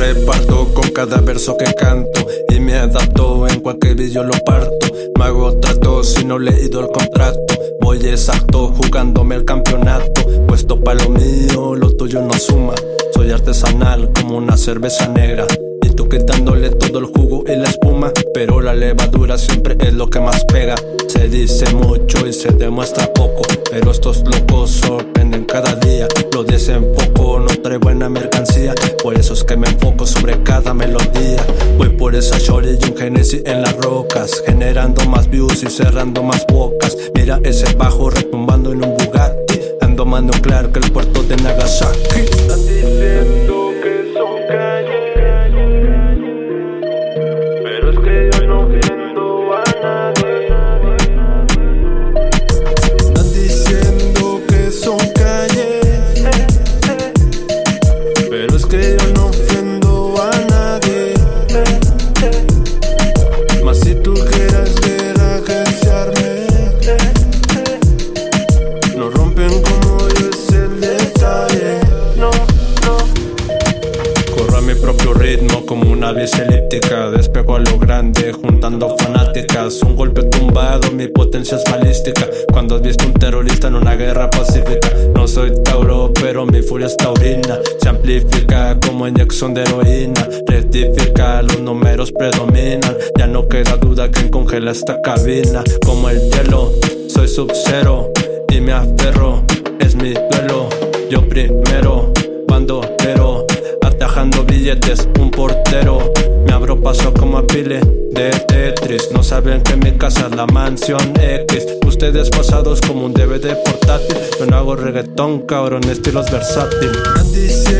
reparto con cada verso que canto y me adapto en cualquier vídeo lo parto. Me hago trato si no he leído el contrato. Voy exacto jugándome el campeonato. Puesto para lo mío, lo tuyo no suma. Soy artesanal como una cerveza negra. Y tú quitándole todo el jugo y la espuma. Pero la levadura siempre es lo que más pega. Se dice mucho y se demuestra poco. Pero estos locos sorprenden cada día. Lo desenfoco, no trae buena mercancía. Por eso es que me enfoco sobre cada melodía. Voy por esa shorty y un genesis en las rocas. Generando más views y cerrando más bocas. Mira ese bajo retumbando en un Bugatti. Ando más nuclear que el puerto de Nagasaki. Mi propio ritmo como una bici elíptica. Despego a lo grande juntando fanáticas. Un golpe tumbado, mi potencia es balística. Cuando has visto un terrorista en una guerra pacífica. No soy Tauro, pero mi furia es taurina. Se amplifica como inyección de heroína. Rectifica, los números predominan. Ya no queda duda que congela esta cabina. Como el hielo, soy sub-zero Y me aferro, es mi duelo Yo primero, Atajando un portero. Me abro paso como a pile de Tetris. No saben que mi casa es la mansión X. Ustedes pasados como un DVD portátil. Yo no hago reggaetón, cabrón, estilos versátil. Están diciendo